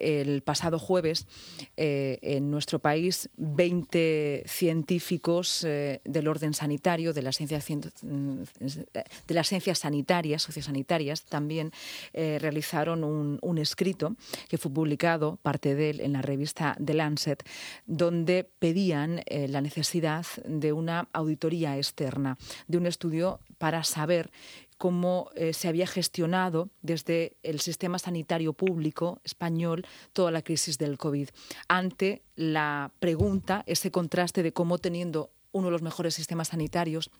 el pasado jueves eh, en nuestro país 20 científicos eh, del orden sanitario, de las ciencias, de sanitarias, sociosanitarias, también realizaron un, un, escrito que fue publicado, parte de él, en la revista The Lancet, donde pedían la necesidad de una auditoría externa, de un estudio para saber cómo eh, se había gestionado desde el sistema sanitario público español toda la crisis del COVID, ante la pregunta, ese contraste de cómo teniendo uno de los mejores sistemas sanitarios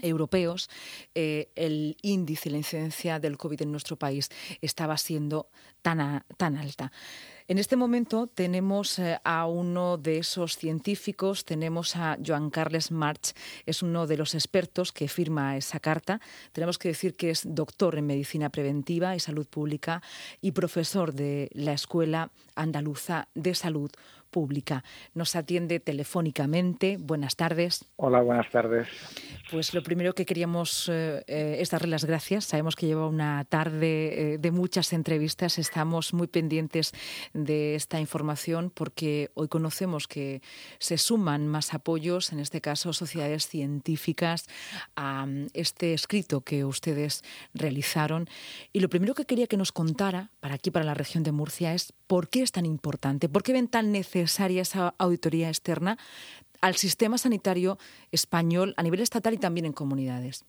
europeos, eh, el índice, la incidencia del COVID en nuestro país estaba siendo tan, tan alta. En este momento tenemos eh, a uno de esos científicos, tenemos a Joan Carles March, es uno de los expertos que firma esa carta. Tenemos que decir que es doctor en medicina preventiva y salud pública y profesor de la Escuela Andaluza de Salud Pública. Nos atiende telefónicamente. Buenas tardes. Hola, buenas tardes. Pues lo primero que queríamos eh, eh, es darle las gracias. Sabemos que lleva una tarde de muchas entrevistas. Estamos muy pendientes de esta información porque hoy conocemos que se suman más apoyos, en este caso sociedades científicas, a mm, este escrito que ustedes realizaron. Y lo primero que quería que nos contara, para aquí, para la región de Murcia, es por qué es tan importante, por qué ven tan necesaria esa auditoría externa al sistema sanitario español a nivel estatal y también en comunidades.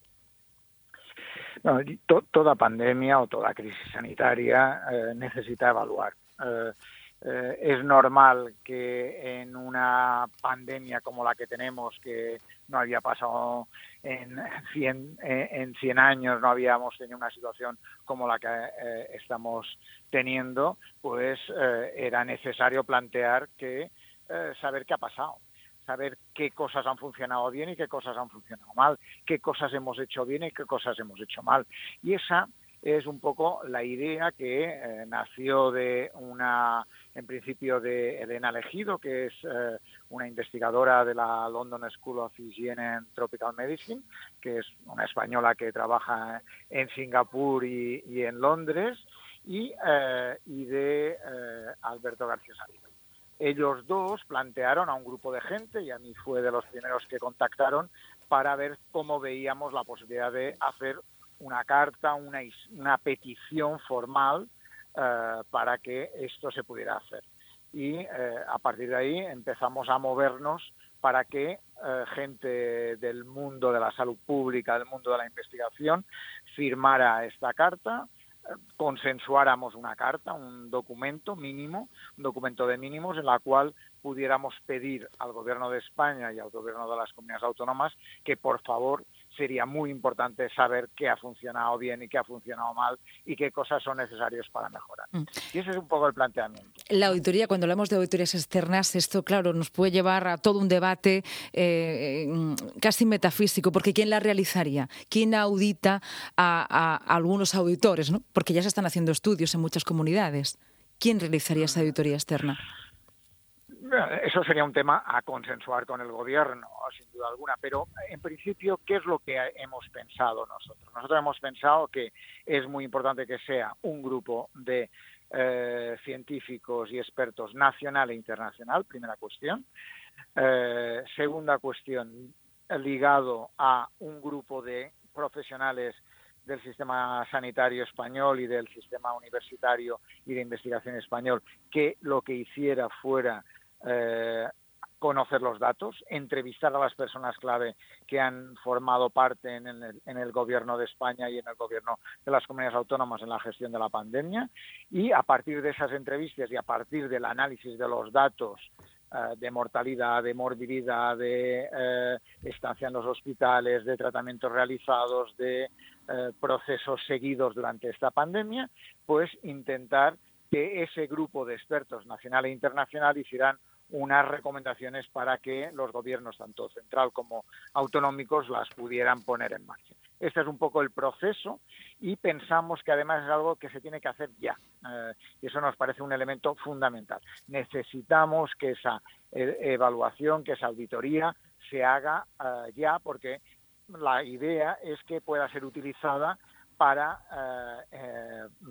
toda pandemia o toda crisis sanitaria eh, necesita evaluar eh, eh, es normal que en una pandemia como la que tenemos, que no había pasado en 100, eh, en 100 años, no habíamos tenido una situación como la que estamos teniendo, pues era necesario plantear que saber qué ha pasado saber qué cosas han funcionado bien y qué cosas han funcionado mal, qué cosas hemos hecho bien y qué cosas hemos hecho mal. Y esa es un poco la idea que eh, nació de una, en principio, de Elena Legido, que es eh, una investigadora de la London School of Hygiene and Tropical Medicine, que es una española que trabaja en Singapur y, en Londres, y, eh, de Alberto García Salido. Ellos dos plantearon a un grupo de gente, y a mí fue de los primeros que contactaron, para ver cómo veíamos la posibilidad de hacer una carta, una, una petición formal eh, para que esto se pudiera hacer. Y eh, a partir de ahí empezamos a movernos para que eh, gente del mundo de la salud pública, del mundo de la investigación, firmara esta carta, consensuáramos una carta, un documento mínimo, un documento de mínimos en la cual pudiéramos pedir al Gobierno de España y al Gobierno de las comunidades autónomas que por favor sería muy importante saber qué ha funcionado bien y qué ha funcionado mal y qué cosas son necesarias para mejorar. Mm. Y ese es un poco el planteamiento. La auditoría, cuando hablamos de auditorías externas, esto, claro, nos puede llevar a todo un debate eh, casi metafísico, porque ¿quién la realizaría? ¿Quién audita a, algunos auditores? ¿no? Porque ya se están haciendo estudios en muchas comunidades. ¿Quién realizaría esa auditoría externa? Eso sería un tema a consensuar con el gobierno, sin duda alguna, pero en principio, ¿qué es lo que hemos pensado nosotros? Nosotros hemos pensado que es muy importante que sea un grupo de eh, científicos y expertos nacional e internacional, primera cuestión. Eh, segunda cuestión, ligado a un grupo de profesionales del sistema sanitario español y del sistema universitario y de investigación español que lo que hiciera fuera eh, conocer los datos, entrevistar a las personas clave que han formado parte en el, en el, gobierno de España y en el gobierno de las comunidades autónomas en la gestión de la pandemia. Y a partir de esas entrevistas y a partir del análisis de los datos eh, de mortalidad, de morbilidad, de eh, estancia en los hospitales, de tratamientos realizados, de procesos seguidos durante esta pandemia, pues intentar que ese grupo de expertos nacional e internacional hicieran unas recomendaciones para que los gobiernos, tanto central como autonómicos, las pudieran poner en marcha. Este es un poco el proceso y pensamos que además es algo que se tiene que hacer ya. Eh, y eso nos parece un elemento fundamental. Necesitamos que esa eh, evaluación, que esa auditoría se haga eh, ya porque la idea es que pueda ser utilizada para,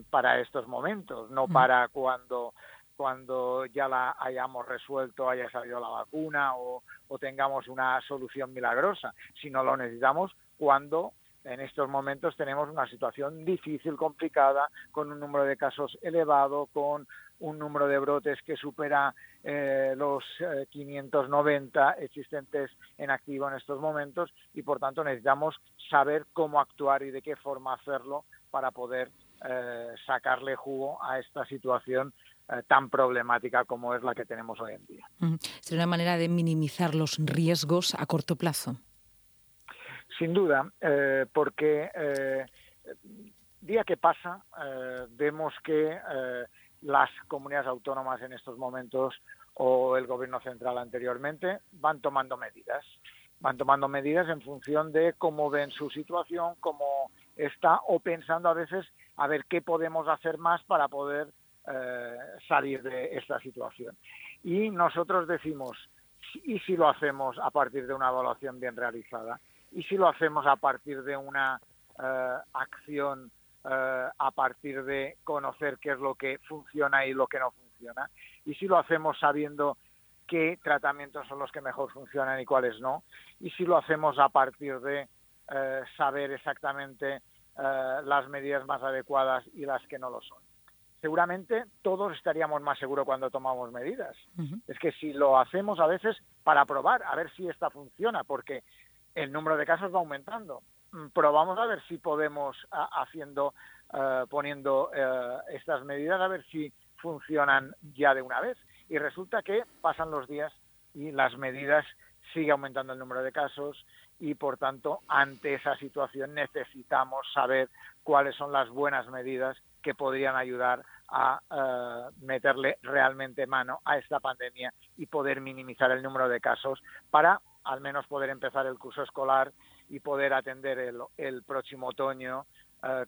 para estos momentos, no mm. para cuando cuando ya la hayamos resuelto, haya salido la vacuna o, tengamos una solución milagrosa, sino lo necesitamos cuando en estos momentos tenemos una situación difícil, complicada, con un número de casos elevado, con un número de brotes que supera eh, los 590 eh, existentes en activo en estos momentos y por tanto necesitamos saber cómo actuar y de qué forma hacerlo para poder eh, sacarle jugo a esta situación tan problemática como es la que tenemos hoy en día. ¿Sería una manera de minimizar los riesgos a corto plazo? Sin duda, porque día que pasa vemos que las comunidades autónomas en estos momentos o el gobierno central anteriormente van tomando medidas. Van tomando medidas en función de cómo ven su situación, cómo está, o pensando a veces a ver qué podemos hacer más para poder eh, salir de esta situación. Y nosotros decimos, ¿y si lo hacemos a partir de una evaluación bien realizada? ¿Y si lo hacemos a partir de una eh, acción eh, a partir de conocer qué es lo que funciona y lo que no funciona. Y si lo hacemos sabiendo qué tratamientos son los que mejor funcionan y cuáles no. Y si lo hacemos a partir de eh, saber exactamente eh, las medidas más adecuadas y las que no lo son. Seguramente todos estaríamos más seguros cuando tomamos medidas. Es que si lo hacemos a veces para probar, a ver si esta funciona, porque el número de casos va aumentando. Mm, probamos a ver si podemos, haciendo, eh, poniendo eh, estas medidas, a ver si funcionan ya de una vez. Y resulta que pasan los días y las medidas sigue aumentando el número de casos y por tanto ante esa situación necesitamos saber cuáles son las buenas medidas que podrían ayudar a eh, meterle realmente mano a esta pandemia y poder minimizar el número de casos para al menos poder empezar el curso escolar y poder atender el, el próximo otoño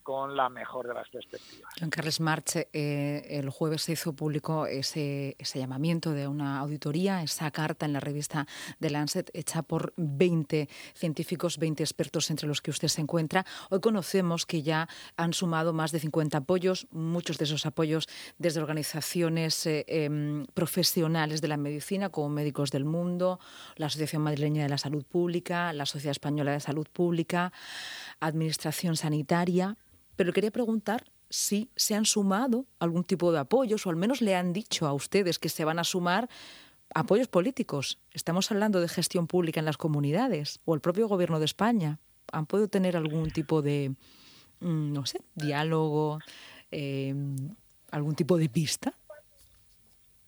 con la mejor de las perspectivas. Juan Carles March, eh, el jueves se hizo público ese, ese, llamamiento de una auditoría, esa carta en la revista de Lancet hecha por 20 científicos, 20 expertos entre los que usted se encuentra. Hoy conocemos que ya han sumado más de 50 apoyos, muchos de esos apoyos desde organizaciones eh, em, profesionales de la medicina, como Médicos del Mundo, la Asociación Madrileña de la Salud Pública, la Sociedad Española de Salud Pública, Administración Sanitaria, pero quería preguntar si se han sumado algún tipo de apoyos o al menos le han dicho a ustedes que se van a sumar apoyos políticos. Estamos hablando de gestión pública en las comunidades o el propio gobierno de España. ¿Han podido tener algún tipo de, mm, no sé, diálogo, eh, algún tipo de pista?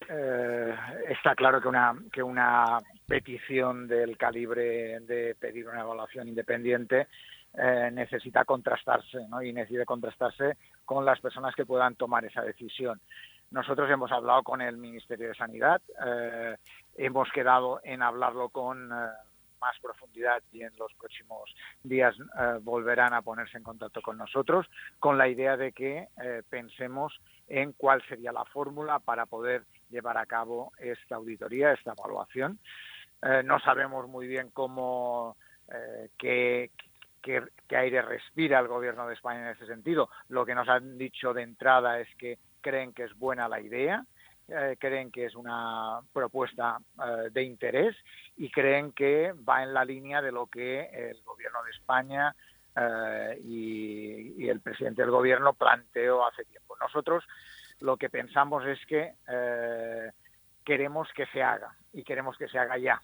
Eh, está claro que una, que una petición del calibre de pedir una evaluación independiente eh, necesita contrastarse y necesita contrastarse con las personas que puedan tomar esa decisión. Nosotros hemos hablado con el Ministerio de Sanidad, eh, hemos quedado en hablarlo con eh, más profundidad y en los próximos días volverán a ponerse en contacto con nosotros con la idea de que pensemos en cuál sería la fórmula para poder llevar a cabo esta auditoría, esta evaluación. no sabemos muy bien cómo, qué, qué, aire respira el gobierno de España en ese sentido. Lo que nos han dicho de entrada es que creen que es buena la idea, eh, creen que es una propuesta eh, de interés y creen que va en la línea de lo que el gobierno de España eh, y, el presidente del gobierno planteó hace tiempo. Nosotros lo que pensamos es que queremos que se haga y queremos que se haga ya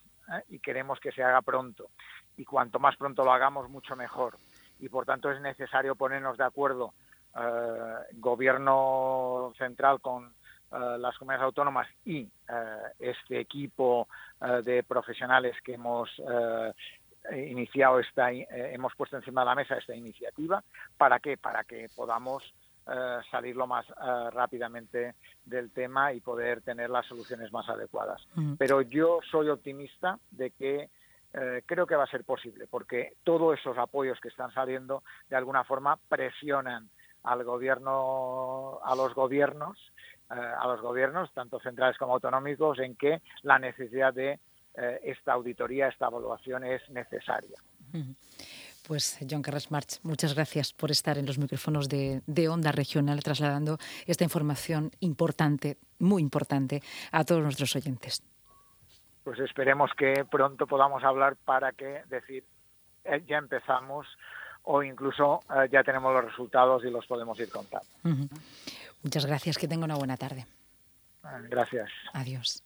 y queremos que se haga pronto y cuanto más pronto lo hagamos, mucho mejor. Y por tanto es necesario ponernos de acuerdo eh, gobierno central con eh, las comunidades autónomas y eh, este equipo de profesionales que hemos iniciado esta, hemos puesto encima de la mesa esta iniciativa. ¿Para qué? Para que podamos salir lo más rápidamente del tema y poder tener las soluciones más adecuadas. Pero yo soy optimista de que eh, creo que va a ser posible, porque todos esos apoyos que están saliendo de alguna forma presionan al gobierno, a los gobiernos, eh, a los gobiernos, tanto centrales como autonómicos, en que la necesidad de eh, esta auditoría, esta evaluación es necesaria. Pues John Carras March, muchas gracias por estar en los micrófonos de, de, Onda Regional trasladando esta información importante, muy importante, a todos nuestros oyentes. Pues esperemos que pronto podamos hablar para que decir eh, ya empezamos o incluso eh, ya tenemos los resultados y los podemos ir contando. Muchas gracias, que tenga una buena tarde. Gracias. Adiós.